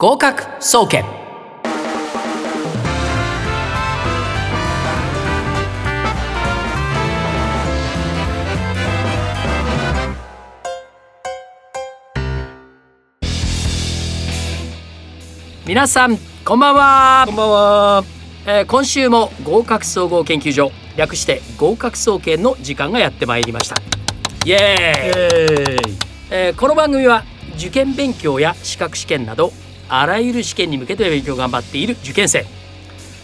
合格総研。皆さんこんばんは。こんばんは。えー今週も合格総合研究所略して合格総研の時間がやってまいりました。イエーイ。ええーこの番組は受験勉強や資格試験などあらゆる試験に向けて勉強を頑張っている受験生。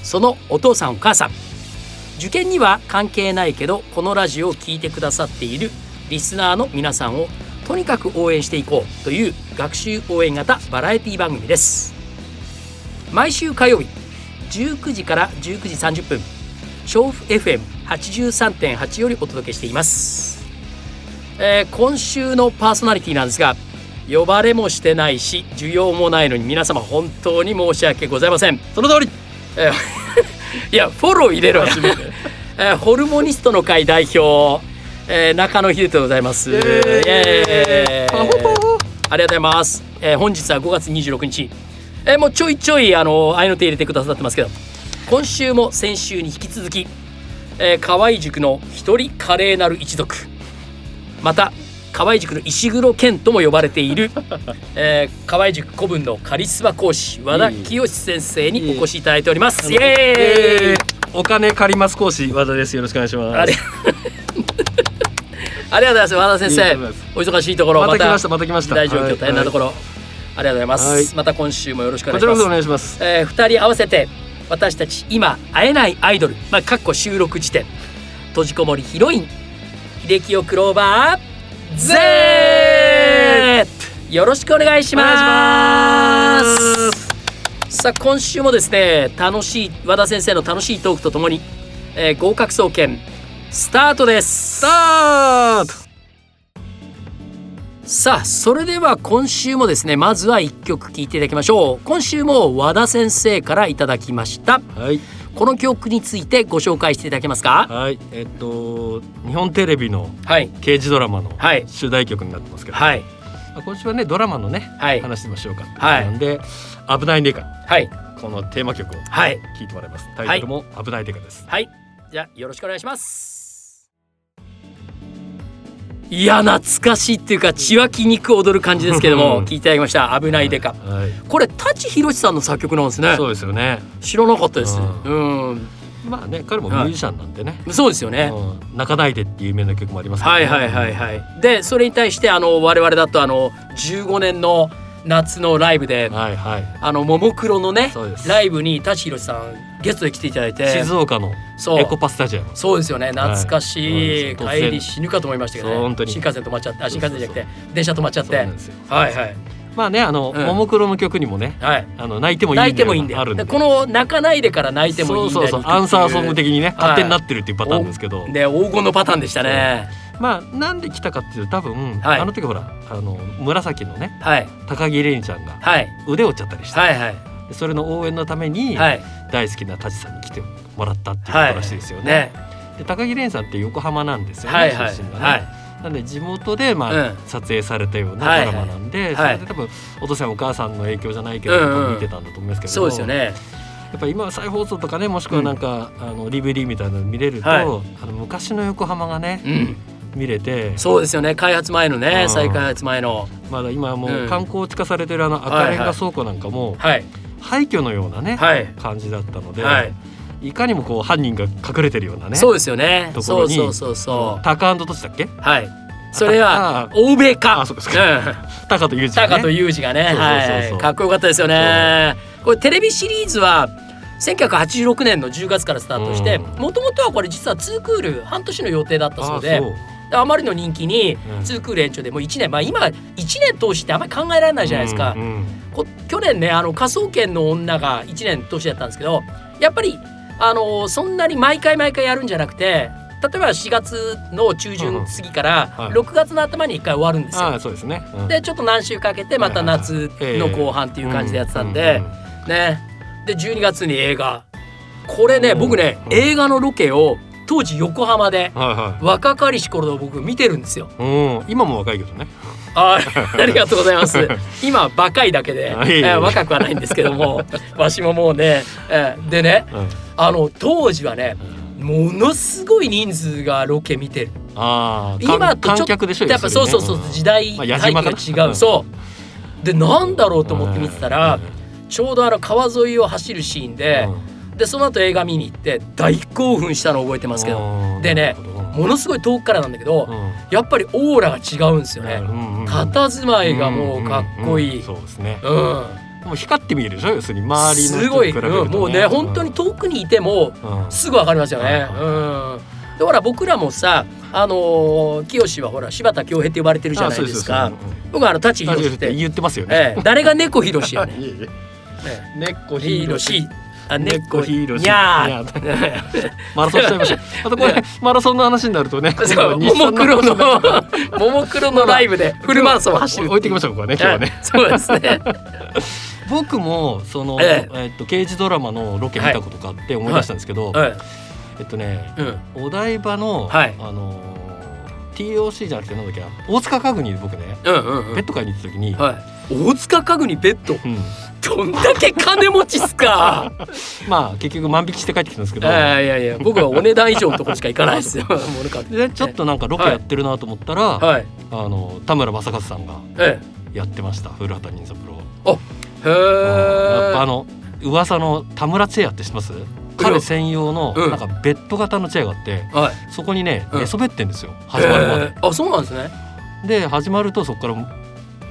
そのお父さんお母さん。受験には関係ないけどこのラジオを聞いてくださっているリスナーの皆さんをとにかく応援していこうという学習応援型バラエティ番組です。毎週火曜日19時から19時30分調布 FM83.8 よりお届けしています。えー今週のパーソナリティなんですが呼ばれもしてないし需要もないのに皆様本当に申し訳ございません。その通り。えー いやフォロー入れろよ、えーホルモニストの会代表、えー中野秀人でございます。イエーイ。エーイ。パフパフありがとうございます、えー本日は5月26日、えーもうちょいちょいあの愛の手入れてくださってますけど。今週も先週に引き続き、えー河合塾の一人華麗なる一族。また河合塾の石黒賢とも呼ばれている、えー、河合塾古文のカリスマ講師和田清先生にお越しいただいております。イエーイ。えーお金借ります講師和田です。よろしくお願いします。あれ ありがとうございます和田先いい生お忙しいところまた来ましたまた来ました。大状況はい大変なところ、ありがとうございます、はい。また今週もよろしくお願いします。願いします。えー、2人合わせて私たち今会えないアイドルまあかっこ収録時点閉じこもりヒロイン秀樹をクローバー Z よろしくお願いします。す。さあ今週もですね楽しい和田先生の楽しいトークとともに、えー合格総研スタートです。スタート。さあそれでは今週もですねまずは一曲聴いていただきましょう。今週も和田先生からいただきました。はいこの曲についてご紹介していただけますか？はいえっと日本テレビのはい。刑事ドラマのはい。主題曲になってますけど、はい。まあ今週はねドラマのねはい。話しましょうか。はい。なんで危ないデカはい。このテーマ曲をはい。聞いてもらいます。タイトルも危ないデカです。はい。じゃあよろしくお願いしますいや懐かしいっていうか血は筋肉踊る感じですけども聞いていただきました。危ないデカ。はい。これ舘ひろしさんの作曲なんですね。そうですよね。知らなかったですううん。まあね彼もミュージシャンなんでね。そうですよね。うん。泣かないでっていう有名な曲もありますねはいはいはいはい。でそれに対してあの我々だとあの15年の夏のライブではいはい。あのももクロのねライブに舘ひろしさんゲストで来ていただいて。静岡のエコパスタジアム。そうですよね。懐かしい、はい帰り死ぬかと思いましたけどね。そう本当に。新幹線止まっちゃって。あ新幹線じゃなくて電車止まっちゃって。はいはい。まあねあの、うん。ももクロの曲にもねはい。あの泣いてもいい泣いてもいいんだあるんで。よでこの泣かないでから泣いてもいいんだよ。そうそうそう。アンサーソング的にね勝手になってるっていうパターンですけど、で黄金のパターンでしたね。まあなんで来たかっていうと多分、はい。あの時ほらあの紫のねはい。高木玲にちゃんがはい。腕折っちゃったりして、はいはいでそれの応援のためにはい。大好きな舘さんに来てもらったっていうことらしいですよね。ねで高木玲さんって横浜なんですよね、はいはい。出身がね。はい。なんで地元でまあ、うん。撮影されたようなはいドラマなんで、はい。それで多分お父さんお母さんの影響じゃないけど、うんうん見てたんだと思いますけど。そうですよね。やっぱ今は再放送とかねもしくはなんか、あの DVD みたいなの見れると、はい。あの昔の横浜がね、うん。見れて。そうですよね。開発前のねうん。再開発前の。まだ今はもうん。う観光地化されてるあの赤レンガ倉庫なんかもはい廃墟のようなね、はい。感じだったので、はい。い、かにもこう犯人が隠れてるようなねそうですよね。ところにそうそうそうそタカトシだっけ？うはい。それはあ欧米か。あそうですか。タカとユージがね。タカとユージがねはい。かっこよかったですよね。これテレビシリーズは1986年の10月からスタートしてうん。もともとはこれ実は2クール半年の予定だったそうであまりの人気にうん。2クール延長でもう1年まあ今1年通してあんまり考えられないじゃないですか。去年ねあの科捜研の女が1年通しだったんですけどやっぱりあのそんなに毎回毎回やるんじゃなくて例えば4月の中旬過ぎからはい。6月の頭に1回終わるんですよ。あそうですね、うん。でちょっと何週かけてまた夏の後半っていう感じでやってたんでね。で12月に映画。これねうん。僕ねうん。映画のロケを当時横浜で若かりし頃の僕見てるんですよ。今も若いけどね。あありがとうございます。今若いだけで、えー若くはないんですけども、わしももうね、えーでね、うん。あの当時はね、ものすごい人数がロケ見てる。ああ今とちょっと観客でしょやっぱそうそうそう時代まあ矢体島かな。系が違う。そう。でなんだろうと思って見てたら、ちょうどあの川沿いを走るシーンで、でその後映画見に行って大興奮したのを覚えてますけど、でねものすごい遠くからなんだけど、やっぱりオーラが違うんですよね。佇まいがもうかっこいい。そうですね。うん、もう光って見えるでしょ？要するに周りのすごい、うん。もうね本当に遠くにいてもうん。すぐわかりますよね。ううん。でほら僕らもさあのー清はほら柴田恭平って呼ばれてるじゃないですか。僕はあの舘ひろしって、言ってますよね。ええ、誰が猫ひろしやね 猫えひろし。あ猫猫ひろしにゃー。マラソンしちゃいました あとこれマラソンの話になるとねももクロの話ももクロのライブでフルマラソンを走る置いてきましょうここはね今日はねええそうですね。僕もそのええっと刑事ドラマのロケ見たことがあって思い出したんですけどはい。えっとねうん。お台場のはいあのー TOC じゃなくてなんだっけな大塚家具に僕ねうんうんうん。ペット買いに行った時にはい。大塚家具にベッド。うんどんだけ金持ちっすか。まあ結局万引きして帰ってきたんですけどいやいやいや、僕はお値段以上のところしか行かないですよ。でちょっとなんかロケやってるなと思ったら、はい。あの田村正和さんがえやってました古畑任三郎。え。へえ。やっぱあの噂の田村チェアって知ってます？彼専用のうんなんかベッド型のチェアがあって、はい。そこにねうん寝そべってんですよ、始まるまで。へえあ、そうなんですね。で始まるとそこから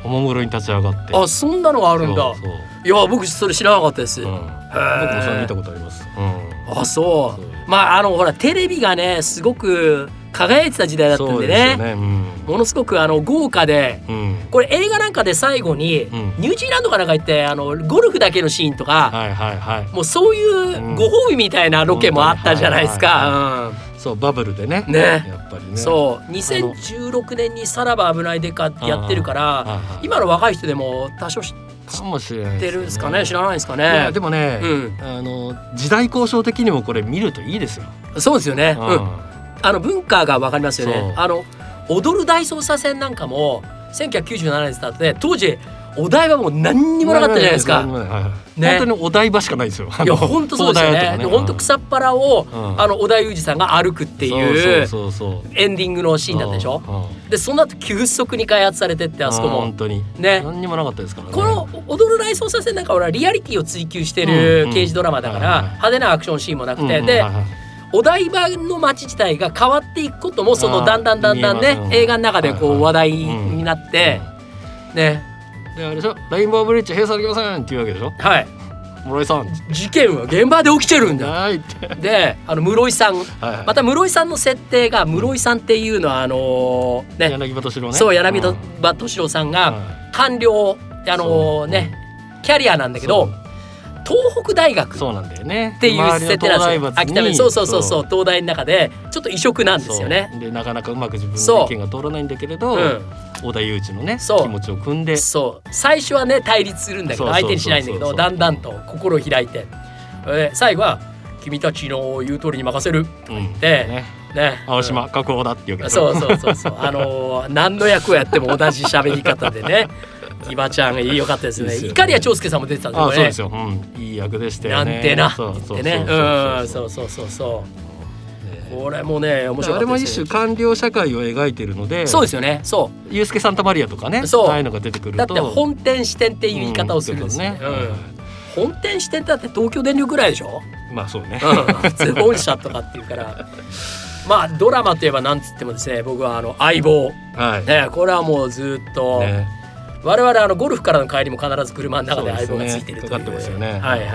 おもむろに立ち上がってあ、そんなのがあるんだそう。いや、僕それ知らなかったです。うん、へ僕もそれ見たことあります。うんあ、そう。まあ、あの、ほら、テレビがね、すごく輝いてた時代だったんでね。そうですよね。ものすごくあの豪華でうん。うん。これ映画なんかで最後に、うんニュージーランドかなんか行ってあのゴルフだけのシーンとか、はいはいはい。もうそういうご褒美みたいなロケもあったじゃないですか。そうバブルでね。ね。やっぱりう。んね。そう2016年に「さらば危ないでか」やってるから今の若い人でも多少知ってるんですかね知らないですかね。でもね、うん。あの時代交渉的にもこれ見るといいですよ。そうですよね、ううん、あの文化がわかりますよね。あの踊る大捜査線なんかも1997年スタートで当時お題はもう何にもなかったじゃないですか。ね。本当にお台場しかないですよ。いや本当そうですよね。で本当く草っ腹を、うん。あの小田裕二さんが歩くっていうそうそうそうエンディングのシーンだったでしょ。でその後急速に開発されてってあそこも。本。当に。ね。何にもなかったですからね。この「踊る大捜査線」なんか俺はリアリティを追求してる刑事ドラマだから派手なアクションシーンもなくて、うんでお台場の街自体が変わっていくこともそのだんだんだんだんね映画の中でこう話題になってねであれでしょ？レインボーブリッジ閉鎖できません。っていうわけでしょ？はい。室井さん。事件は現場で起きてるんだ。はい。であの室井さん。はいはい。また室井さんの設定が室井さんっていうのはあのね。柳葉敏郎ね。そう柳うん。葉敏郎さんがは官僚あのねキャリアなんだけど東北大学っそうなんだよね。ていう設定なんですよ。秋田弁。そうそうそうそうう。東大の中でちょっと異色なんですよね。そう。でなかなかうまく自分の意見が通らないんだけれど、うん小田裕二のね気持ちを組んで。そう。最初はね対立するんだけど相手にしないんだけどだんだんと心を開いて。えー最後は「君たちの言う通りに任せる。うん」でね。ね。青島確保だっていうわけでしょそうそうそうそう。あのー 何の役をやっても同じ喋り方でね。ギバちゃん良かったですね。いかりや長介さんも出てたんでね。あそうですよ、うん、いい役でしたよなんねてな。ってそうそう言ってね。うん。そう。そうそうそうこれもね面白あれも一種官僚社会を描いてるのでそうですよね。そユースケ・サンタマリアとかねそう。ああいうのが出てくるだって本店支店っていう言い方をするんですよね、本店支店だって東京電力ぐらいでしょ、まあそうね、うん、普通本社とかっていうから。まあドラマといえばなんつってもですね僕はあの相棒。はい、ねこれはもうずっと、ね。我々あのゴルフからの帰りも必ず車の中で相棒がついてるという。ねかかってますよね。はいはい。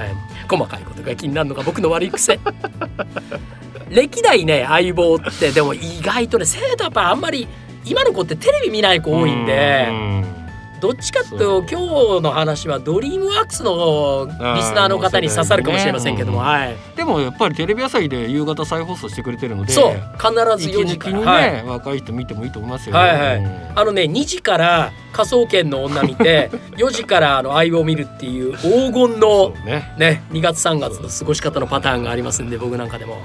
細かいことが気になるのが僕の悪い癖歴代ね相棒って。でも意外とね生徒やっぱあんまり今の子ってテレビ見ない子多いんで。うんどっちかっていうと今日の話はドリームワークスのリスナーの方に刺さるかもしれませんけども、あはい。でもやっぱりテレビ朝日で夕方再放送してくれてるので。そう。必ず4息抜きにね、時から、はい。若い人見てもいいと思いますよ、はいはい。うん。あのね2時から科捜研の女見て 4時からあの相棒見るっていう黄金のね。ね2月3月の過ごし方のパターンがありますんで僕なんかでも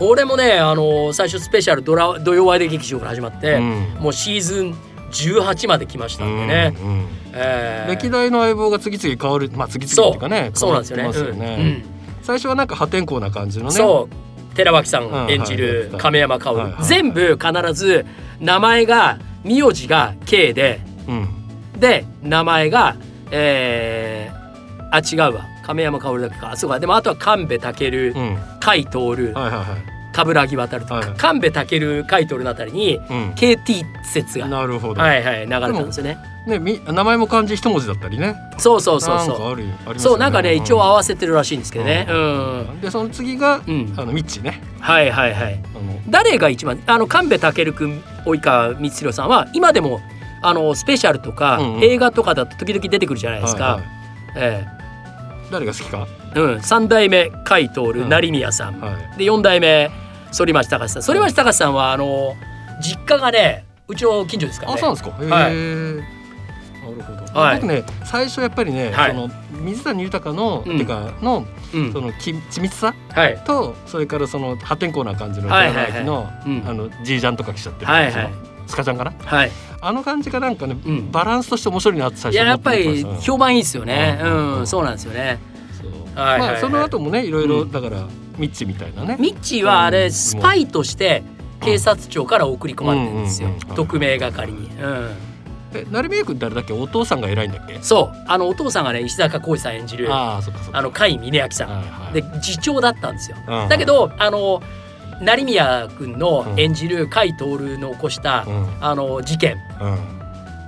これもねあの最初スペシャルドラ土曜ワイド劇場から始まって、うん。もうシーズン18まで来ましたんでね、うんうんえー。歴代の相棒が次々変わるまあ次々っていうかねそう。なんですよね。変わってますよね最初はなんか破天荒な感じのうんね。そう。寺脇さんうん。演じるはい亀山薫、はいはい全部必ず名前が名字が K で。うん。で名前がえー、あ違うわ亀山薫だけか。あそうか。でもあとは神戸尊、うん。甲斐徹はいはいはい。冠城渡るとはいか神戸尊甲斐徹のあたりにうん。KT 説がなるほど、はいはい流れたんですよね。ねみ名前も漢字一文字だったりね。そうそうそうなんかそうね。そうなんかね一応合わわせてるらしいんですけどね。うん、でその次が、うん。あのミッチーね。はいはいはい。誰が一番あの神戸尊君及川光弘さんは今でもあのスペシャルとか、うんうん。映画とかだと時々出てくるじゃないですか、はいはい。え誰が好きか、えうん、3代目甲斐徹うん成宮さん、はい、で4代目反町隆史さん。反町隆史さんはあの実家がねうちの近所ですからね。あそうなんですか？はい。なるほど、はい。僕ね最初やっぱりね、はい。その水谷豊の、うん。てかのうん。そのき緻密さ？はい。とそれからその破天荒な感じのはいはいはい。寺脇の、うん。あのじいちゃんとか来ちゃってる、はいはい。そのスカちゃんかな？はい。あの感じがなんかね、うん。バランスとして面白いなって最初思ってやっぱり評判いいですよね。ううん。ん、そうなんですよね。はいその後もねいろいろうん。だからミッチみたいなね。ミッチーはあうん。れスパイとして警察庁から送り込まれてるんですよ。うんうんうん特命係に、うん、え成宮君誰だっけ？お父さんが偉いんだっけ？そう。あのお父さんがね石坂浩二さん演じるあの甲斐峯明さん、はいはい。で次長だったんですよ、うん。だけどあの成宮君のうん。演じる甲斐徹の起こした、うん。あの事件。うん。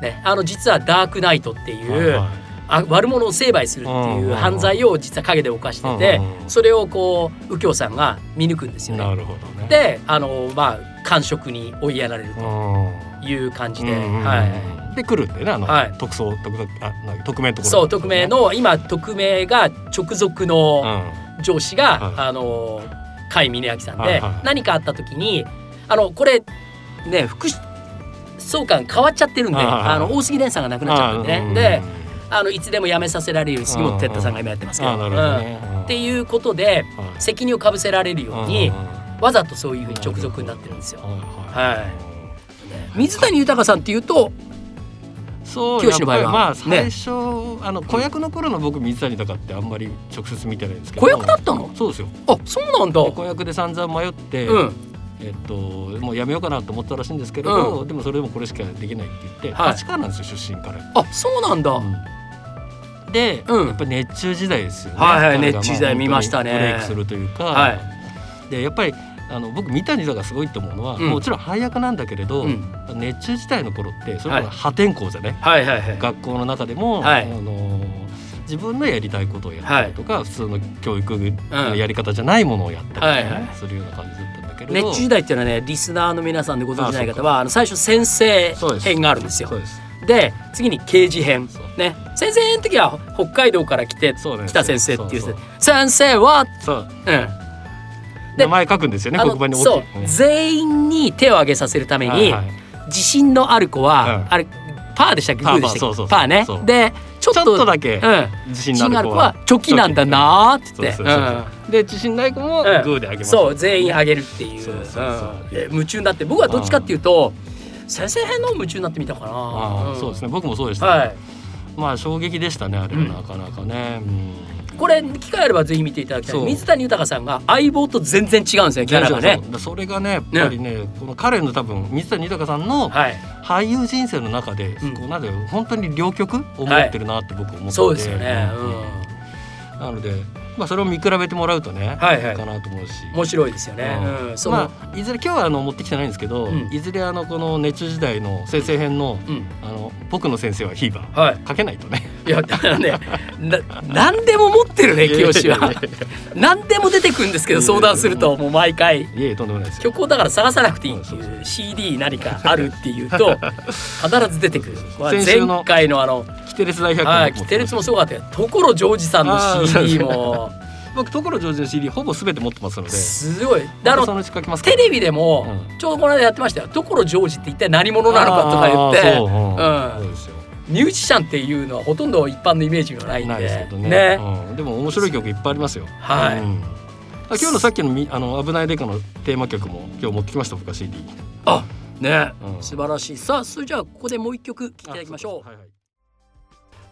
ねあの実はダークナイトっていう、はいはいあ悪者を成敗するっていううん犯罪を実は陰で犯しててうんそれをこう右京さんが見抜くんですよね。なるほどね。であのまあ官職に追いやられるという感じで、はい、いで来るんでねあの、はい。特捜特捜あ匿名のところ。そう匿名の今匿名が直属のう上司が、はい。あの甲斐峯明さんで、はいはい。何かあった時にあのこれね副総監変わっちゃってるんで、はいはいはい。あの大杉蓮さんが亡くんなっちゃったんでね、うんであのいつでも辞めさせられるように杉本哲太さんが今やってますけど、どね、うん。っていうことで責任をかぶせられるように、わざとそういうふうに直属になってるんですよ。はいはい水谷豊さんっていうとそう清の場合は。まあね。最初、あの子役の頃の僕水谷豊ってあんまり直接見てないんですけど。子役だったの？そうですよ。あそうなんだ。で子役で散々迷って、うん。えっともうやめようかなと思ったらしいんですけれど、でもそれでもこれしかできないって言って、はい。立川なんですよ出身から。あそうなんだ。で、うん。やっぱり熱中時代ですよね。はいはい熱中時代見ましたね。ブレイクするというか、はい。でやっぱりあの僕三谷豊がすごいと思うのは、うん。もちろん配役なんだけれど、うん。熱中時代の頃ってそれはい。こそ破天荒じゃね、はいはいはい。学校の中でも、はい。あの自分のやりたいことをやったりとか、普通の教育のやり方じゃないものをやったりとかするような感じだったんだけれど。熱中時代っていうのはねリスナーの皆さんでご存じない方はあの最初先生編があるんですよ。で次に刑事編。ね。先生編の時は北海道から来てね来た先生っていう。先生は？そう。うん名前書くんですよねあ黒板にのそう大きい。う。ん。全員に手を挙げさせるためにはいはい。自信のある子はうん。あれパーでしたっけ？グパーね。でちょっとだけうん。自信のある子はチョキなんだなーってで自信ない子もグうんーであげます。そう。全員あげるっていう。夢中になって。僕はどっちかっていうと先生編の夢中になってみたかな。そうですね。僕もそうでした、はい。まあ衝撃でしたねあれはうんなかなかね、うんこれ機会あればぜひ見ていただきたい。水谷豊さんが相棒と全然違うんですよキャラがね。それがねやっぱりねこの彼の多分水谷豊さんのはい。俳優人生の中で、うん。こうなんだよ本当に両極を持ってるなって僕思ってて、そうですよね。うん。うん。なので、まあ、それを見比べてもらうとね、はいはい。いかなと思うし。面白いですよね。うん。うんそのまあ、いずれ今日はあの持ってきてないんですけど、うん。いずれあのこの熱中時代の先生編のうん。あの僕の先生はヒーバー。はい。かけないとね。いやだからねな何でも持ってるね清は。何でも出てくるんですけど相談するともう毎回。いえいえとんでもないです。よ。曲をだから探さなくていい。っていそう。CD 何かあるっていうと 必ず出てくる。前回のあのキテレツ大百科はいキテレツもすごかったよ。所ジョージさんの CD も。僕所ジョージの CD ほぼすべて持ってますので。すごい。であのまたそのうち書きますから。テレビでもうちょうどこの間やってましたよ所ジョージって一体何者なのかとか言って。う。ミュージシャンっていうのはほとんど一般のイメージがないんで。すけでどね。ね。うん、でも面白い曲いっぱいありますよ。はい。うん。あ今日のさっきのみあの危ないデカのテーマ曲も今日持ってきました僕は CD。あね、うん、素晴らしい。さあそれじゃあここでもう一曲聴いていただきましょう、はいはい、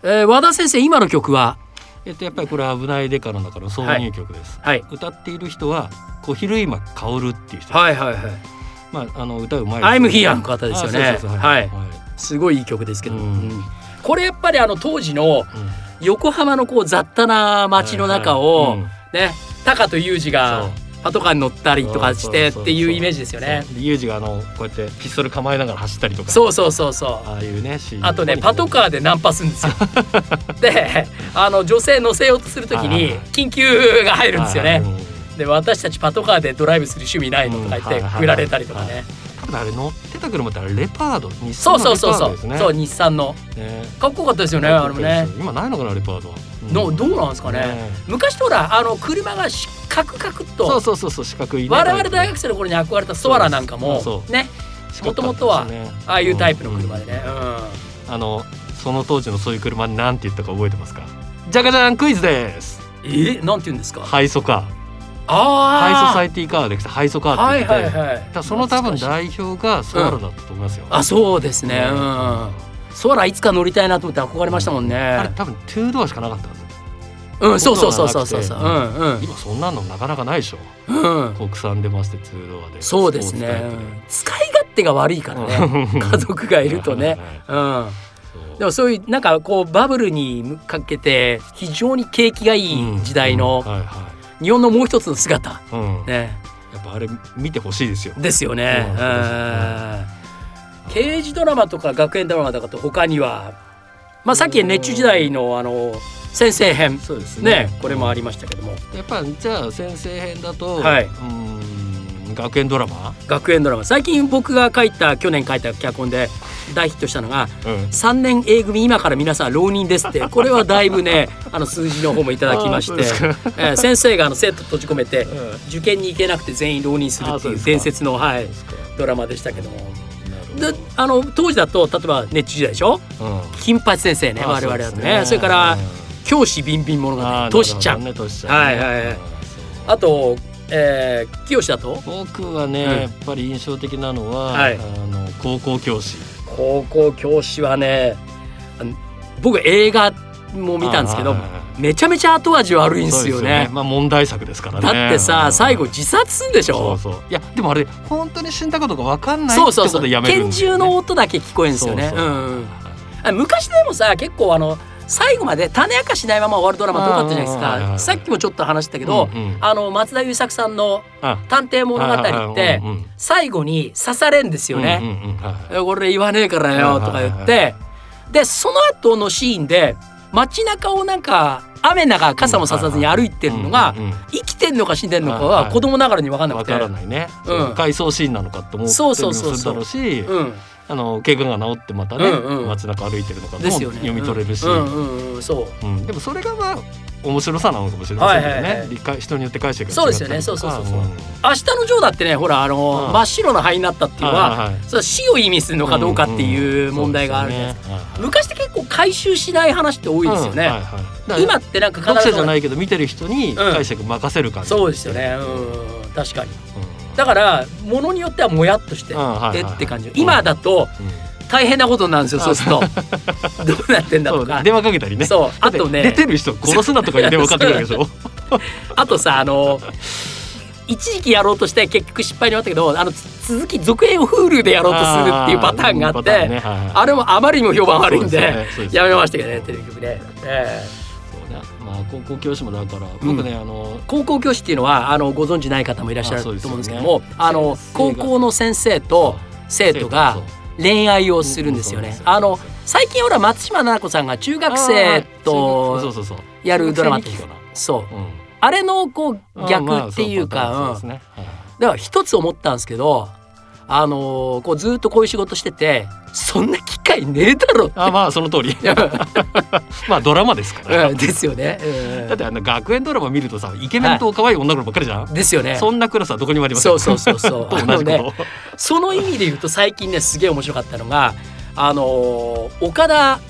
えー、和田先生今の曲は？えっとやっぱりこれ危ないデカの中の挿入曲です、はい、歌っている人は小比類巻薫っていう人。はいはいはい。まああの歌うまいアイムヒアの方ですよね。はい、すごいいい曲ですけど、うん、これやっぱりあの当時の横浜のこう雑多な街の中を、ね高と裕二がパトカーに乗ったりとかしてっていうイメージですよね。ユージがあのこうやってピストル構えながら走ったりとか。そうそうそうそう。ああいうねあとねパトカーでナンパするんですよ。で、あの女性乗せようとするときに緊急が入るんですよね。で私たちパトカーでドライブする趣味ないのとか言って振られたりとかね。多分あれ乗ってた車ってあれレパード日産のレパードですね。そうそうそうそう。そう日産の。ね、かっこよかったですよねあれもね。今ないのかなレパードは。のどうなんですかね。昔とほらあの車がしカクカクと。そうそうそうそう四角い、ね、我々大学生の頃に憧れたソアラなんかもね。もともとはああいうタイプの車でね、あのその当時のそういう車なんて言ったか覚えてますか？じゃがじゃんクイズです。え？なんて言うんですか？ハイソカハイソサイティカーでハイソカーって。言って、はいはい。はい、その多分代表がソアラだったと思いますよ、うん、あそうですね。うん。ソアラいつか乗りたいなと思って憧れましたもんね、あれ多分トゥードアしかなかったんですうん、そうそうそうそうそう。そう、うんうん、今そんなのなかなかないでしょ、うん、国産出ましてツードアで。そうですね。使い勝手が悪いからね。家族がいるとね、うん。でもそういうなんかこうバブルにかけて非常に景気がいい時代の日本のもう一つの姿、うん、ね。やっぱあれ見てほしいですよ。ですよね、うん、刑事ドラマとか学園ドラマとかと他にはまあさっき熱中時代のあの先生編。そうですね、ね、これもありましたけども。やっぱじゃあ先生編だと、はい、うん学園ドラマ？学園ドラマ。最近僕が書いた去年書いた脚本で大ヒットしたのが「うん、3年 A 組今から皆さん浪人です」って。これはだいぶねあの数字の方もいただきまして、えー、先生があの生徒閉じ込めて、うん、受験に行けなくて全員浪人するっていう伝説の、はい、ドラマでしたけども。であの当時だと例えば熱中時代でしょ、うん、金八先生ね我々だとね。それから、教師ビンビン物語トシちゃん、ね、はいはいはい。あとえー、清だと？僕はね、うん、やっぱり印象的なのは、はい、あの高校教師。高校教師はね僕映画も見たんですけどめちゃめちゃ後味悪いんですよね、ね、まあ問題作ですからね。だってさ最後自殺すんでしょ？そうそう。いやでもあれ本当に死んだことが分かんないってことでやめるんで。すよ、ね、拳銃の音だけ聞こえるんですよね。昔でもさ結構あの最後まで種明かしないまま終わるドラマって多かったじゃないですか。さっきもちょっと話したけど、うんうん、あの松田優作さんの「探偵物語」って最後に刺されんですよね。これ言わねえからよとか言って。でその後のシーンで街中をなんか雨の中傘もささずに歩いてるのが生きてんのか死んでんのかは子供ながらに分かんなくて。分からないね。うん、回想シーンなのかって思ってるのするだろうし。うん。あの怪我が治ってまたね、うんうん、街中歩いてるのかも読み取れるし、うんうん、そう、うん、でもそれがまあ面白さなのかもしれませんけどね、はいはい理解人によって解釈がそうですよね。そうそうそうそう、うん、明日のジョーだってねほらあの、うん、真っ白な灰になったっていうのは、はいはい、それ死を意味するのかどうかっていう問題があるじゃないですか、うんうんすね、昔って結構回収しない話って多いですよね、はいはい、今ってなんか読者じゃないけど見てる人に解釈任せる感じ、そうですよね。うん。確かに、だからものによってはもやっとして、えって感じ。今だと、大変なことなんですよそうすると。どうなってんだとか。電話かけたりね。そう。あとね。出てる人殺すなとか電話かけてるでしょ。あとさあの一時期やろうとして結局失敗に終わったけどあの続き続編を Hulu でやろうとするっていうパターンがあって、ね。はいはい、あれもあまりにも評判悪いんで、ね、やめましたけどねテレビ局で。えーまあ、高校教師もだから僕ね、うん、あの高校教師っていうのはあのご存知ない方もいらっしゃると思うんですけどもあ、ね、の高校の先生と生徒が恋愛をするんですよね。あの最近ほら松島菜々子さんが中学生とやるドラマってそう、あれのこう逆っていうか、だから一つ思ったんですけどあのー、こうずっとこういう仕事しててそんな機会ねえだろあまあその通り。まあドラマですから、うん、ですよね、うん、だってあの学園ドラマ見るとさイケメンと可愛い女の子ばっかりじゃん、はい、ですよね。そんなクラスはどこにもありません。そうそうそうそう。同じね、その意味で言うと最近ねすげえ面白かったのがあのー、岡田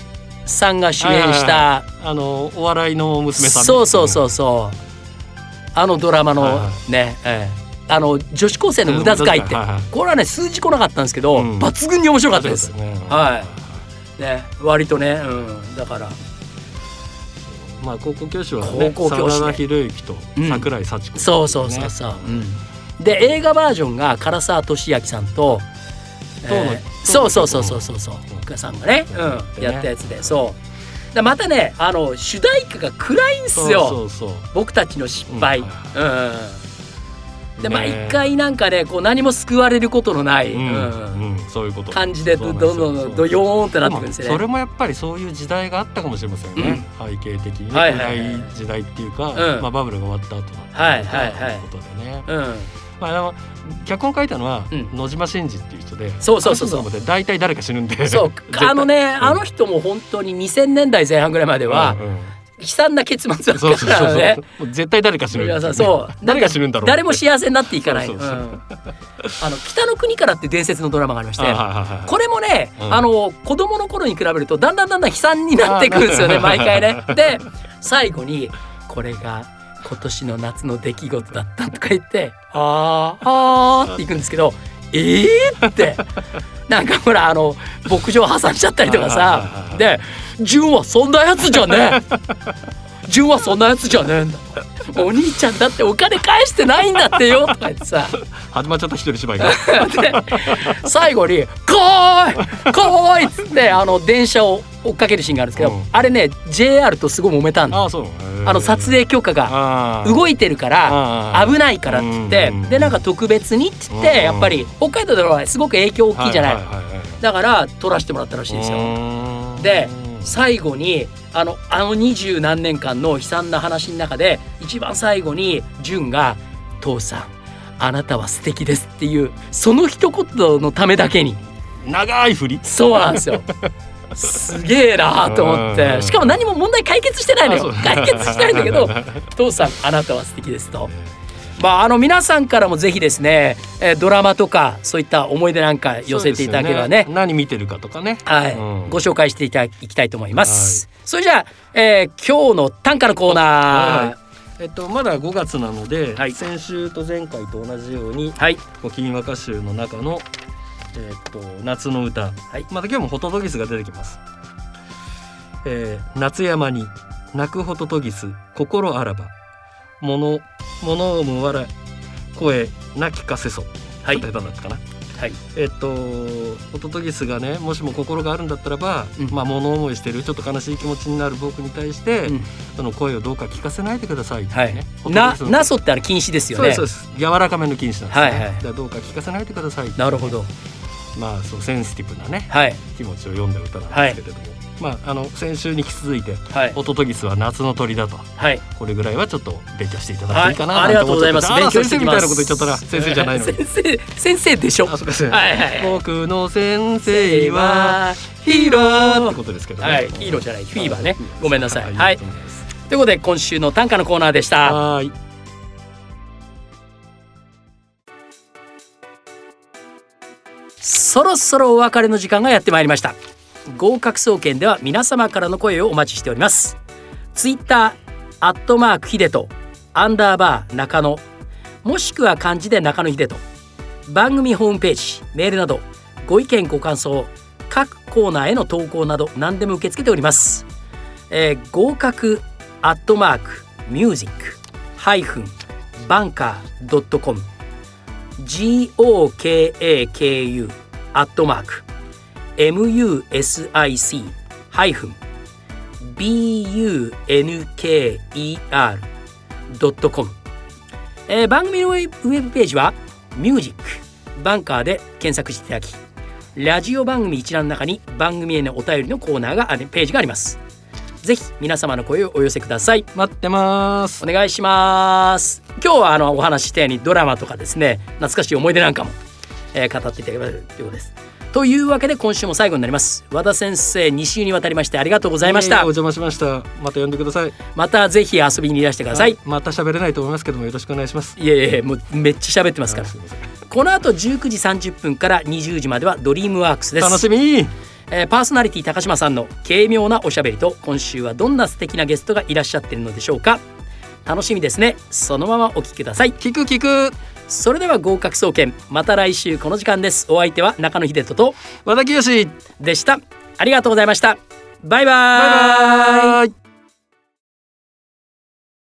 さんが主演した、あのお笑いの娘さん、そうそうそうそう。あのドラマのね、はいはい、ええあの女子高生の無駄遣いって、これはね数字来なかったんですけど、抜群に面白かったです。はい。ね割とね、うん、だから。まあ高校教師は、ね、高校教師、ね、博之と桜井幸子、そうそうそうそう、うん、で映画バージョンが唐沢寿明さんと、えー、そうそうそうそうそう。そうおさんがね、うん、やったやつでそう。でまたねあの主題歌が暗いんすよ。僕たちの失敗、うん、で毎回なんかねこう何も救われることのない、うんそういうこと。感じでどんどんどよ。ーんってなってくるんですよねそれもやっぱりそういう時代があったかもしれませんね、背景的に暗い時代っていうか、まあ、バブルが終わった後はいはいはいことでね、うん。まあ、あの脚本書いたのは、野島真司っていう人でそうそうそうそう。大体誰か死ぬんで。そう。あのね、あの人も本当に2000年代前半ぐらいまでは、悲惨な結末だったからね。絶対誰か死ぬ、ね、そう。誰が死ぬんだろう誰も幸せになっていかない。あの北の国からって伝説のドラマがありましてこれもね、うん、あの子供の頃に比べるとだんだんだんだん悲惨になってくるんですよね毎回ね。で最後にこれが今年の夏の出来事だったとか言って「あーあー」っていくんですけど「ええー?」ってなんかほらあの牧場挟んじゃったりとかさ。で「純はそんなやつじゃねえ純はそんなやつじゃねえんだ」お兄ちゃんだってお金返してないんだってよ」とか言ってさ。始まっちゃった一人芝居が。で最後に「来い来い!」っつってあの電車を追っかけるシーンがあるんですけど、うん、あれね JR とすごい揉めたんだあの撮影許可が動いてるから危ないからっつってでなんか特別にっつってやっぱり北海道ではすごく影響大きいじゃない。だから撮らせてもらったらしいですよ。で最後にあのあの二十何年間の悲惨な話の中で一番最後に潤が「父さんあなたは素敵です」っていうその一言のためだけに。長い振り。そうなんですよ。すげえなと思って。しかも何も問題解決してないのよ。解決してないんだけど「父さんあなたは素敵です」と。まあ、あの皆さんからもぜひですね、えー、ドラマとかそういった思い出なんか寄せていただければね、ね、何見てるかとかね、はい、うん、ご紹介していただきたいと思います。はい、それじゃあ、えー、今日の短歌のコーナー、はいえっと、まだ5月なので、はい、先週と前回と同じように「はい、金和歌集」の中の、えっと「夏の歌」はい、また今日もホトトギスが出てきます。えー、夏山に泣くホトトギス心あらばものものをむわら声なきかせそ。はい。下手だったかな。はい。えっとホトトギスがねもしも心があるんだったらば、うん、まあ物思いしてるちょっと悲しい気持ちになる僕に対して、うん、その声をどうか聞かせないでくださいってね、はい、ななそってあれ禁止ですよね。そうです柔らかめの禁止なんですね、はいはい、どうか聞かせないでくださいなるほどまあそうセンシティブなね、はい、気持ちを読んだ歌なんですけれども、まあ、あの先週に引き続いて、はい、ホトトギスは夏の鳥だと、はい、これぐらいはちょっと勉強していただいていいかな、はい、ありがとうございます勉強してみたいなこと言っちゃったら先生じゃないの 先生先生でしょ。あそうではいはい、僕の先生はヒーローってことですけどね、はい、ヒーローじゃない。フィーバーね。ごめんなさい。はい。ということで今週の短歌のコーナーでした。はい。そろそろお別れの時間がやってまいりました合格総研では皆様からの声をお待ちしております。ツイッターアットマークヒデトアンダーバー中野。もしくは漢字で中野秀人番組ホームページメールなどご意見ご感想各コーナーへの投稿など何でも受け付けております、えー、合格アットマークミュージックハイフンバンカードットコム。GOKAKU アットマーク。music-bunker.com、えー、番組のウェブページはミュージックバンカーで検索していただきラジオ番組一覧の中に番組へのお便りのコーナーがページがあります。ぜひ皆様の声をお寄せください。待ってます。お願いします。今日はあのお話ししたようにドラマとかですね懐かしい思い出なんかも、えー、語っていただければということですというわけで今週も最後になります。和田先生2週にわたりましてありがとうございました、お邪魔しました。また呼んでください。またぜひ遊びにいらしてください、また喋れないと思いますけどもよろしくお願いします。いやいやもうめっちゃ喋ってますから。この後19時30分から20時まではドリームワークスです。楽しみ。えー、パーソナリティ高島さんの軽妙なおしゃべりと今週はどんな素敵なゲストがいらっしゃっているのでしょうか楽しみですね。そのままお聞きください。聞く聞く。それでは合格総研また来週この時間です。お相手は中野秀人と和田清。でした。ありがとうございました。バイバイ。バイバイ